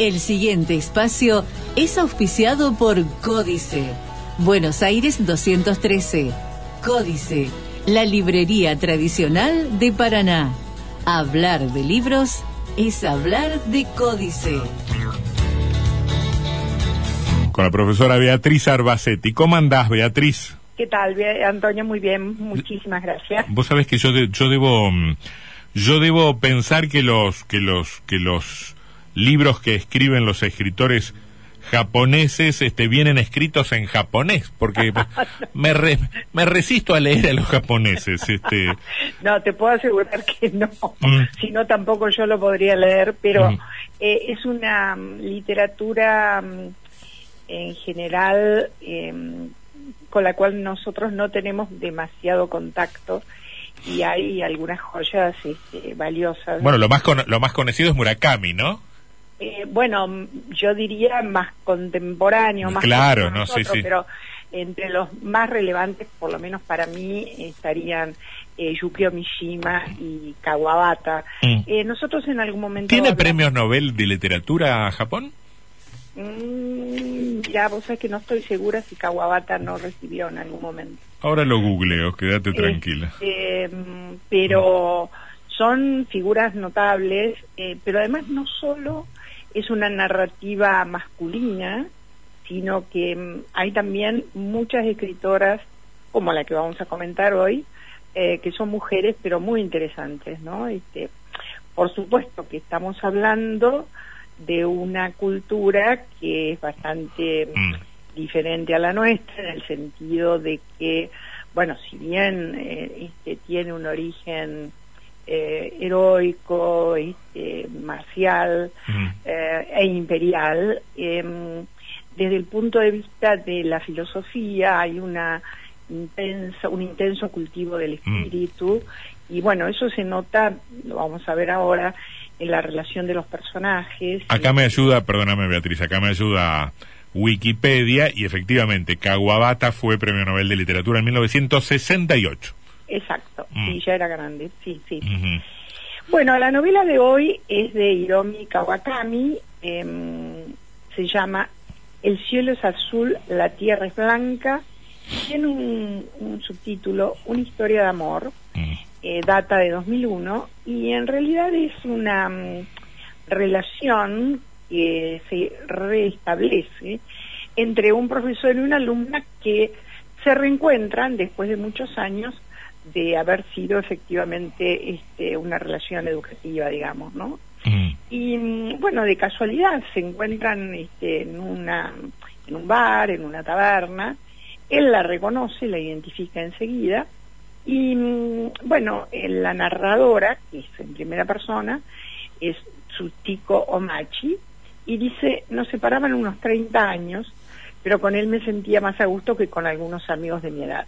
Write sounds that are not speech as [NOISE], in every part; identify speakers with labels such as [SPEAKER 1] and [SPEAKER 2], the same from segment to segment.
[SPEAKER 1] El siguiente espacio es auspiciado por Códice. Buenos Aires 213. Códice, la librería tradicional de Paraná. Hablar de libros es hablar de Códice.
[SPEAKER 2] Con la profesora Beatriz Arbacetti. ¿Cómo andás, Beatriz?
[SPEAKER 3] ¿Qué tal, Antonio? Muy bien, muchísimas gracias.
[SPEAKER 2] Vos sabés que yo, yo debo mm, yo debo pensar que los que los que los libros que escriben los escritores japoneses este, vienen escritos en japonés, porque [LAUGHS] me, me resisto a leer a los japoneses. Este. [LAUGHS]
[SPEAKER 3] No, te puedo asegurar que no, mm. si no tampoco yo lo podría leer, pero mm. eh, es una mm, literatura en general em, con la cual nosotros no tenemos demasiado contacto y hay algunas joyas este, valiosas.
[SPEAKER 2] Bueno, lo más, lo más conocido es Murakami, ¿no?
[SPEAKER 3] Eh, bueno, yo diría más contemporáneo, más
[SPEAKER 2] claro, no, sí, sí.
[SPEAKER 3] pero entre los más relevantes, por lo menos para mí, estarían eh, Yukio Mishima y Kawabata. Mm. Eh, nosotros en algún momento...
[SPEAKER 2] ¿Tiene premios Nobel de literatura a Japón?
[SPEAKER 3] Mm, ya, vos sabés que no estoy segura si Kawabata no recibió en algún momento.
[SPEAKER 2] Ahora lo googleo, quédate tranquila.
[SPEAKER 3] Este, pero son figuras notables, eh, pero además no solo es una narrativa masculina, sino que mm, hay también muchas escritoras, como la que vamos a comentar hoy, eh, que son mujeres, pero muy interesantes, ¿no? Este, por supuesto que estamos hablando de una cultura que es bastante mm, diferente a la nuestra, en el sentido de que, bueno, si bien eh, este, tiene un origen eh, heroico, este, marcial eh, e imperial. Em, desde el punto de vista de la filosofía hay una intensa, un intenso cultivo del espíritu y bueno, eso se nota, lo vamos a ver ahora, en la relación de los personajes.
[SPEAKER 2] Acá me ayuda, perdóname Beatriz, acá me ayuda Wikipedia y efectivamente Kawabata fue Premio Nobel de Literatura en 1968.
[SPEAKER 3] Exacto, mm. sí, ya era grande, sí, sí. Bueno, la novela de hoy es de Hiromi Kawakami, em, se llama El cielo es azul, la tierra es blanca, tiene un, subtítulo, Una historia de amor, mm. eh, data de 2001, y en realidad es una mm, relación que se reestablece entre un profesor y una alumna que se reencuentran después de muchos años de haber sido efectivamente este, una relación educativa, digamos, ¿no? Mm. Y bueno, de casualidad se encuentran este, en, una, en un bar, en una taberna, él la reconoce, la identifica enseguida, y bueno, la narradora, que es en primera persona, es Tsutiko Omachi, y dice, nos separaban unos 30 años, pero con él me sentía más a gusto que con algunos amigos de mi edad.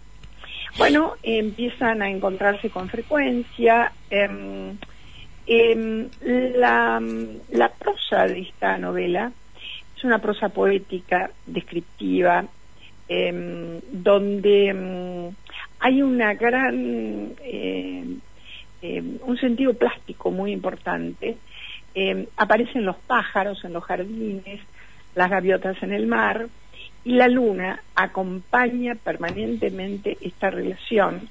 [SPEAKER 3] Bueno, empiezan a encontrarse con frecuencia. Em, la, la, prosa de esta novela es una prosa poética, descriptiva, em, donde hay una gran, un sentido plástico muy importante. aparecen los pájaros en los jardines, las gaviotas en el mar, y la luna acompaña permanentemente esta relación.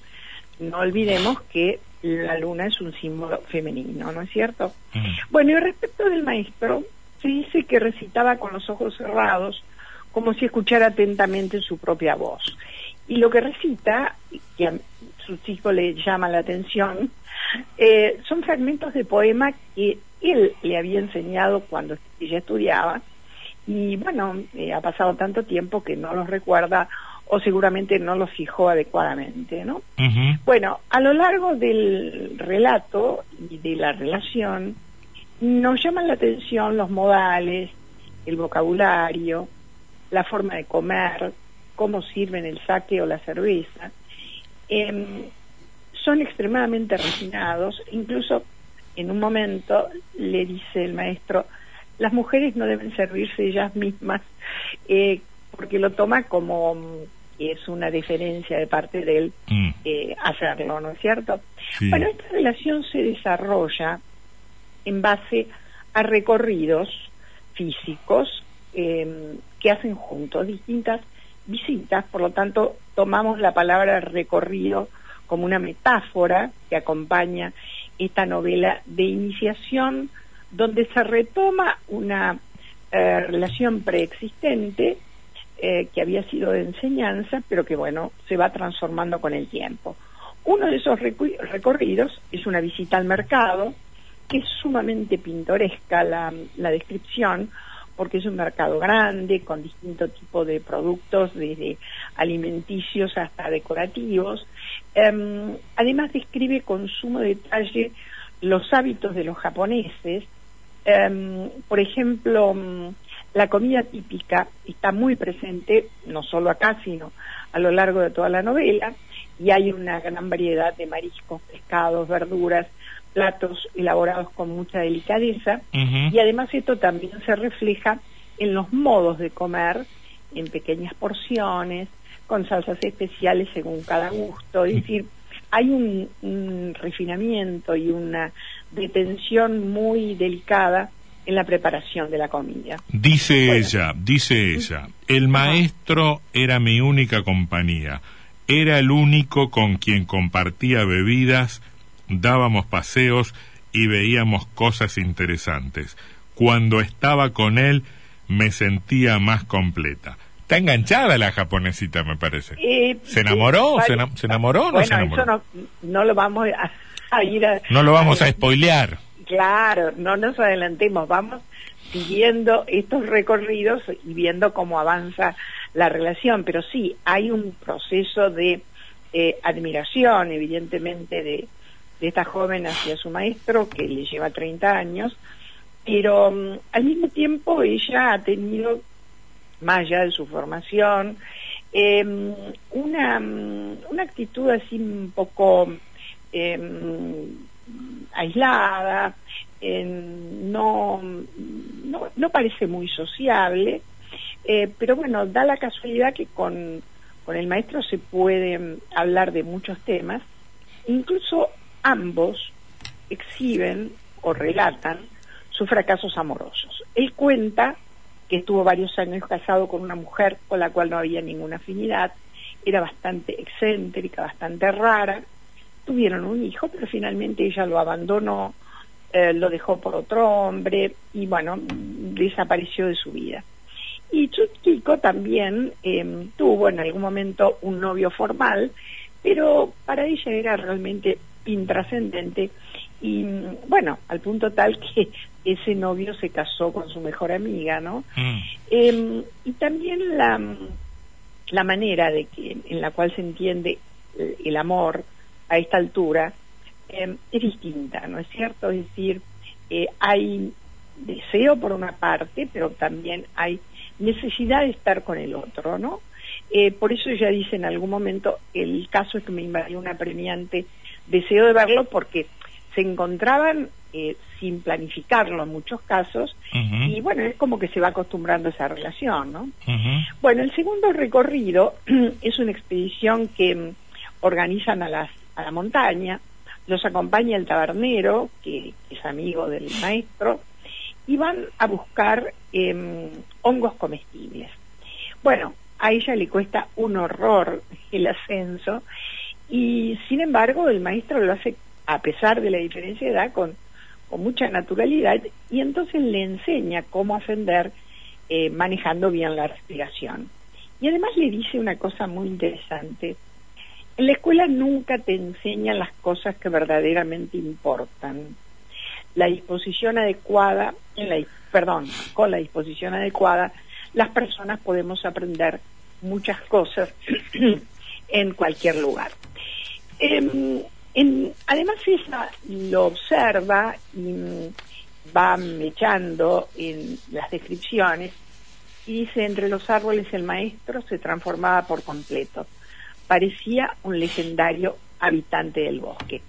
[SPEAKER 3] No olvidemos que la luna es un símbolo femenino, ¿no es cierto? Bueno, y respecto del maestro, se dice que recitaba con los ojos cerrados, como si escuchara atentamente su propia voz. Y lo que recita, que a su chico le llama la atención, eh, son fragmentos de poema que él le había enseñado cuando ella estudiaba y bueno, eh, ha pasado tanto tiempo que no los recuerda o seguramente no los fijó adecuadamente, ¿no? Bueno, a lo largo del relato y de la relación nos llaman la atención los modales, el vocabulario, la forma de comer, cómo sirven el saque o la cerveza. Em, son extremadamente refinados, incluso en un momento le dice el maestro, las mujeres no deben servirse ellas mismas, eh, porque lo toma como que es una diferencia de parte de él mm. eh, hacerlo, ¿no es cierto? Bueno, esta relación se desarrolla en base a recorridos físicos em, que hacen juntos distintas visitas, por lo tanto tomamos la palabra recorrido como una metáfora que acompaña esta novela de iniciación donde se retoma una eh, relación preexistente eh, que había sido de enseñanza, pero que bueno, se va transformando con el tiempo. Uno de esos recorridos es una visita al mercado, que es sumamente pintoresca la, descripción, porque es un mercado grande, con distinto tipo de productos, desde alimenticios hasta decorativos. Em, además describe con sumo detalle los hábitos de los japoneses. Em, por ejemplo, mm, la comida típica está muy presente, no solo acá, sino a lo largo de toda la novela y hay una gran variedad de mariscos, pescados, verduras, platos elaborados con mucha delicadeza y además esto también se refleja en los modos de comer en pequeñas porciones, con salsas especiales según cada gusto, es decir, hay un, refinamiento y una detención muy delicada en la preparación de la comida.
[SPEAKER 2] Dice ella, dice ella, el maestro era mi única compañía era el único con quien compartía bebidas, dábamos paseos y veíamos cosas interesantes. Cuando estaba con él me sentía más completa. Está enganchada la japonesita, me parece. Eh, ¿Se enamoró? ¿Se, enamoró o no se enamoró?
[SPEAKER 3] Eso no, lo vamos a, ir a...
[SPEAKER 2] No lo vamos a, a spoilear.
[SPEAKER 3] Claro, no nos adelantemos, vamos siguiendo estos recorridos y viendo cómo avanza la relación, pero sí hay un proceso de eh, admiración, evidentemente, de, esta joven hacia su maestro, que le lleva 30 años, pero mm, al mismo tiempo ella ha tenido, allá de su formación, em, una, mm, una actitud así un poco em, aislada, no, no, no parece muy sociable, eh, pero bueno, da la casualidad que con, con el maestro se puede hablar de muchos temas, incluso ambos exhiben o relatan sus fracasos amorosos. Él cuenta que estuvo varios años casado con una mujer con la cual no había ninguna afinidad, era bastante excéntrica, bastante rara, tuvieron un hijo, pero finalmente ella lo abandonó, eh, lo dejó por otro hombre y bueno, desapareció de su vida. Y Chutkico también em, tuvo en algún momento un novio formal, pero para ella era realmente intrascendente y bueno, al punto tal que [LAUGHS] ese novio se casó con su mejor amiga, ¿no? Mm. Em, y también la, la manera de que, en la cual se entiende el, amor a esta altura em, es distinta, ¿no es cierto? Es decir, eh, hay deseo por una parte, pero también hay necesidad de estar con el otro, ¿no? Eh, por eso ella dice en algún momento, el caso es que me invadió una premiante deseo de verlo porque se encontraban eh, sin planificarlo en muchos casos y bueno, es como que se va acostumbrando a esa relación, ¿no? Bueno, el segundo recorrido [CLEARS THROAT] es una expedición que mm, organizan a, las, a la montaña, los acompaña el tabernero, que es amigo del maestro, y van a buscar em, hongos comestibles. Bueno, a ella le cuesta un horror el ascenso y sin embargo el maestro lo hace a pesar de la diferencia de edad con, mucha naturalidad y entonces le enseña cómo ascender eh, manejando bien la respiración. Y además le dice una cosa muy interesante. En la escuela nunca te enseñan las cosas que verdaderamente importan la disposición adecuada, perdón, con la disposición adecuada, las personas podemos aprender muchas cosas [CLEARS THROAT] en cualquier lugar. Em, además ella lo observa y va echando en las descripciones y dice entre los árboles el maestro se transformaba por completo. Parecía un legendario habitante del bosque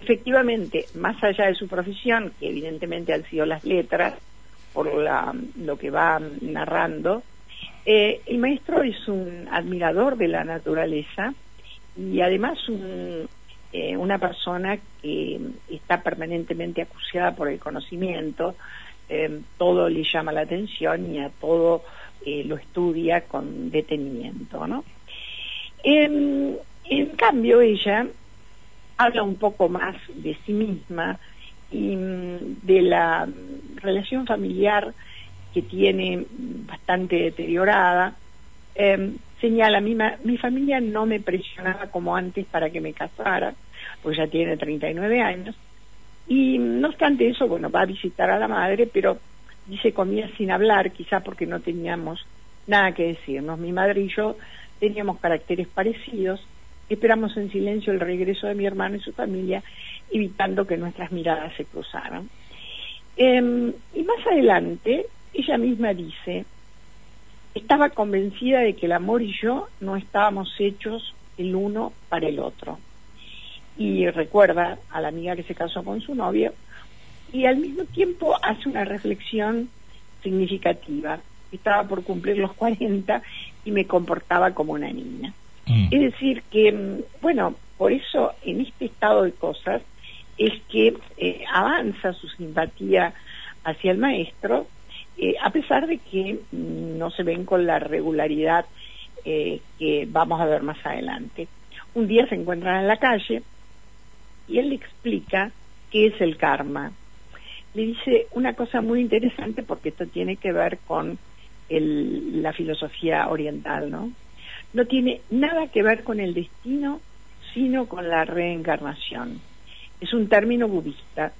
[SPEAKER 3] efectivamente, más allá de su profesión, que evidentemente han sido las letras, por lo que va narrando, eh, el maestro es un admirador de la naturaleza y además eh, una persona que está permanentemente acuciada por el conocimiento, em, todo le llama la atención y a todo eh, lo estudia con detenimiento, ¿no? En, cambio, ella habla un poco más de sí misma y mm, de la relación familiar que tiene bastante deteriorada. Em, señala, mi, mi familia no me presionaba como antes para que me casara, pues ya tiene 39 años, y no obstante eso, bueno, va a visitar a la madre, pero dice comía sin hablar, quizá porque no teníamos nada que decirnos. Mi madre y yo teníamos caracteres parecidos, esperamos en silencio el regreso de mi hermano y su familia, evitando que nuestras miradas se cruzaran. Em, y más adelante, ella misma dice, estaba convencida de que el amor y yo no estábamos hechos el uno para el otro. Y recuerda a la amiga que se casó con su novio y al mismo tiempo hace una reflexión significativa. Estaba por cumplir los 40 y me comportaba como una niña. Mm. Es decir, que, mm, bueno, por eso en este estado de cosas es que eh, avanza su simpatía hacia el maestro, eh, a pesar de que mm, no se ven con la regularidad eh, que vamos a ver más adelante. Un día se encuentran en la calle y él le explica qué es el karma. Le dice una cosa muy interesante porque esto tiene que ver con la filosofía oriental, ¿no? No tiene nada que ver con el destino, sino con la reencarnación. Es un término budista,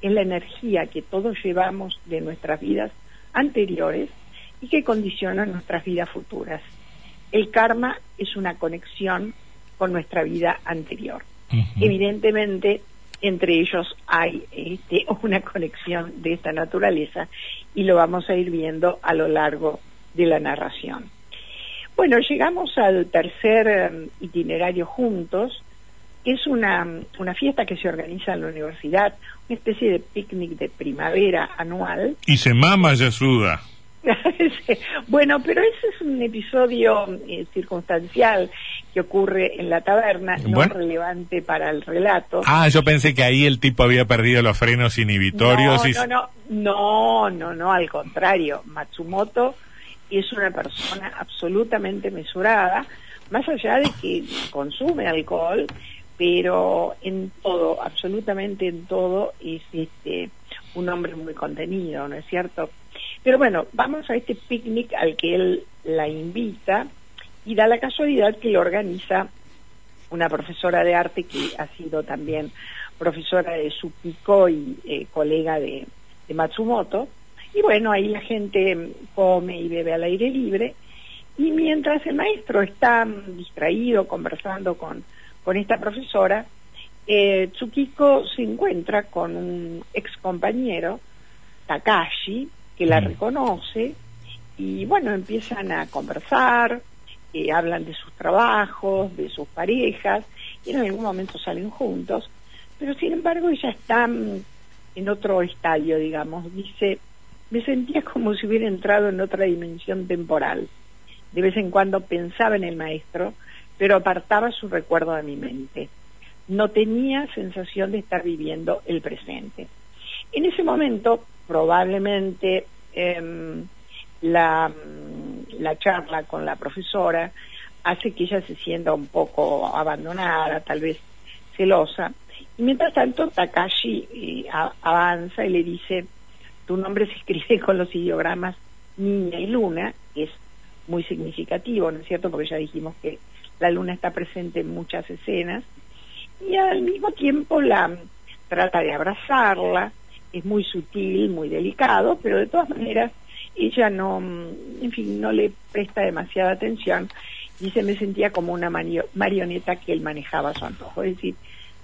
[SPEAKER 3] es la energía que todos llevamos de nuestras vidas anteriores y que condiciona nuestras vidas futuras. El karma es una conexión con nuestra vida anterior. Evidentemente, entre ellos hay este, [LAUGHS] una conexión de esta naturaleza y lo vamos a ir viendo a lo largo de la narración. Bueno, llegamos al tercer em, itinerario juntos, que es una, una fiesta que se organiza en la universidad, una especie de picnic de primavera anual.
[SPEAKER 2] Y se mama Yasuda. [LAUGHS]
[SPEAKER 3] bueno, pero ese es un episodio eh, circunstancial que ocurre en la taberna, no relevante para el relato.
[SPEAKER 2] Ah, yo pensé que ahí el tipo había perdido los frenos inhibitorios.
[SPEAKER 3] No, no, no, no, no, no, al contrario. Matsumoto es una persona absolutamente mesurada, más allá de que consume alcohol, pero en todo, absolutamente en todo, es este un hombre muy contenido, ¿no es cierto? Pero bueno, vamos a este picnic al que él la invita y da la casualidad que lo organiza una profesora de arte que ha sido también profesora de Supiko y eh, colega de, Matsumoto. Y bueno, ahí la gente come y bebe al aire libre. Y mientras el maestro está distraído conversando con, con esta profesora, eh, Tsukiko se encuentra con un ex compañero, Takashi, que la mm. reconoce y bueno, empiezan a conversar, eh, hablan de sus trabajos, de sus parejas y en algún momento salen juntos, pero sin embargo ella está en otro estadio, digamos, dice, me sentía como si hubiera entrado en otra dimensión temporal. De vez en cuando pensaba en el maestro, pero apartaba su recuerdo de mi mente. No tenía sensación de estar viviendo el presente. En ese momento, probablemente em, la, la charla con la profesora hace que ella se sienta un poco abandonada, tal vez celosa. Y mientras tanto, Takashi eh, avanza y le dice, tu nombre se escribe [LAUGHS] con los ideogramas niña y luna, que es muy significativo, ¿no es cierto? Porque ya dijimos que la luna está presente en muchas escenas, y al mismo tiempo la trata de abrazarla, es muy sutil, muy delicado, pero de todas maneras ella no, en fin, no le presta demasiada atención. Dice, me sentía como una marioneta que él manejaba a su antojo. Es decir,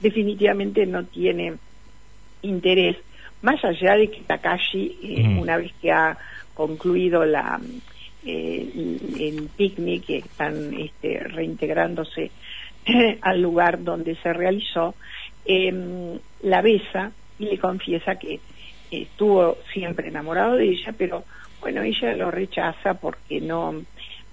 [SPEAKER 3] definitivamente no tiene interés, más allá de que Takashi, eh, una vez que ha concluido la, eh, el picnic, que están este, reintegrándose [LAUGHS] al lugar donde se realizó, em, la besa y le confiesa que estuvo siempre enamorado de ella, pero bueno, ella lo rechaza porque no,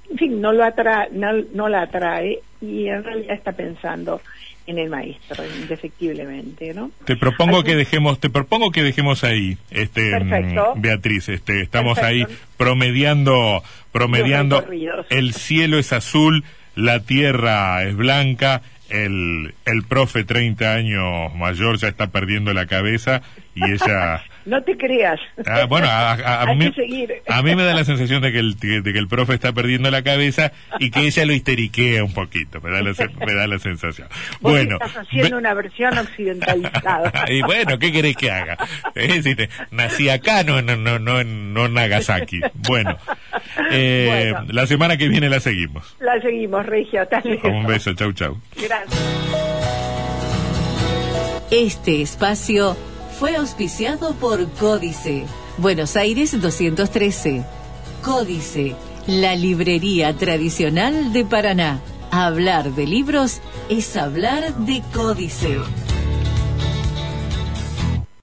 [SPEAKER 3] en fin, no lo atrae, no, la atrae y en realidad está pensando en el maestro, indefectiblemente, ¿no?
[SPEAKER 2] Te propongo que dejemos, te propongo que dejemos ahí, este, mm, Beatriz, este, estamos ahí promediando, promediando, el cielo es azul, la tierra es blanca, el, el profe 30 años mayor ya está perdiendo la cabeza y ella [LAUGHS]
[SPEAKER 3] no te creas.
[SPEAKER 2] Ah, bueno, a, mí, a, mí, me da la sensación de que, el, de que el profe está perdiendo la cabeza y que ella lo histeriquea un poquito. Me da la, me da la sensación. bueno,
[SPEAKER 3] estás haciendo una versión occidentalizada. [LAUGHS]
[SPEAKER 2] y bueno, ¿qué querés que haga? nací acá, no, no, no, no, no en Nagasaki. Bueno, [LAUGHS] eh, la semana que viene la seguimos.
[SPEAKER 3] La seguimos, Regio.
[SPEAKER 2] Un beso, chau, chau.
[SPEAKER 3] Gracias.
[SPEAKER 1] Este espacio fue auspiciado por Códice, Buenos Aires 213. Códice, la librería tradicional de Paraná. Hablar de libros es hablar de Códice.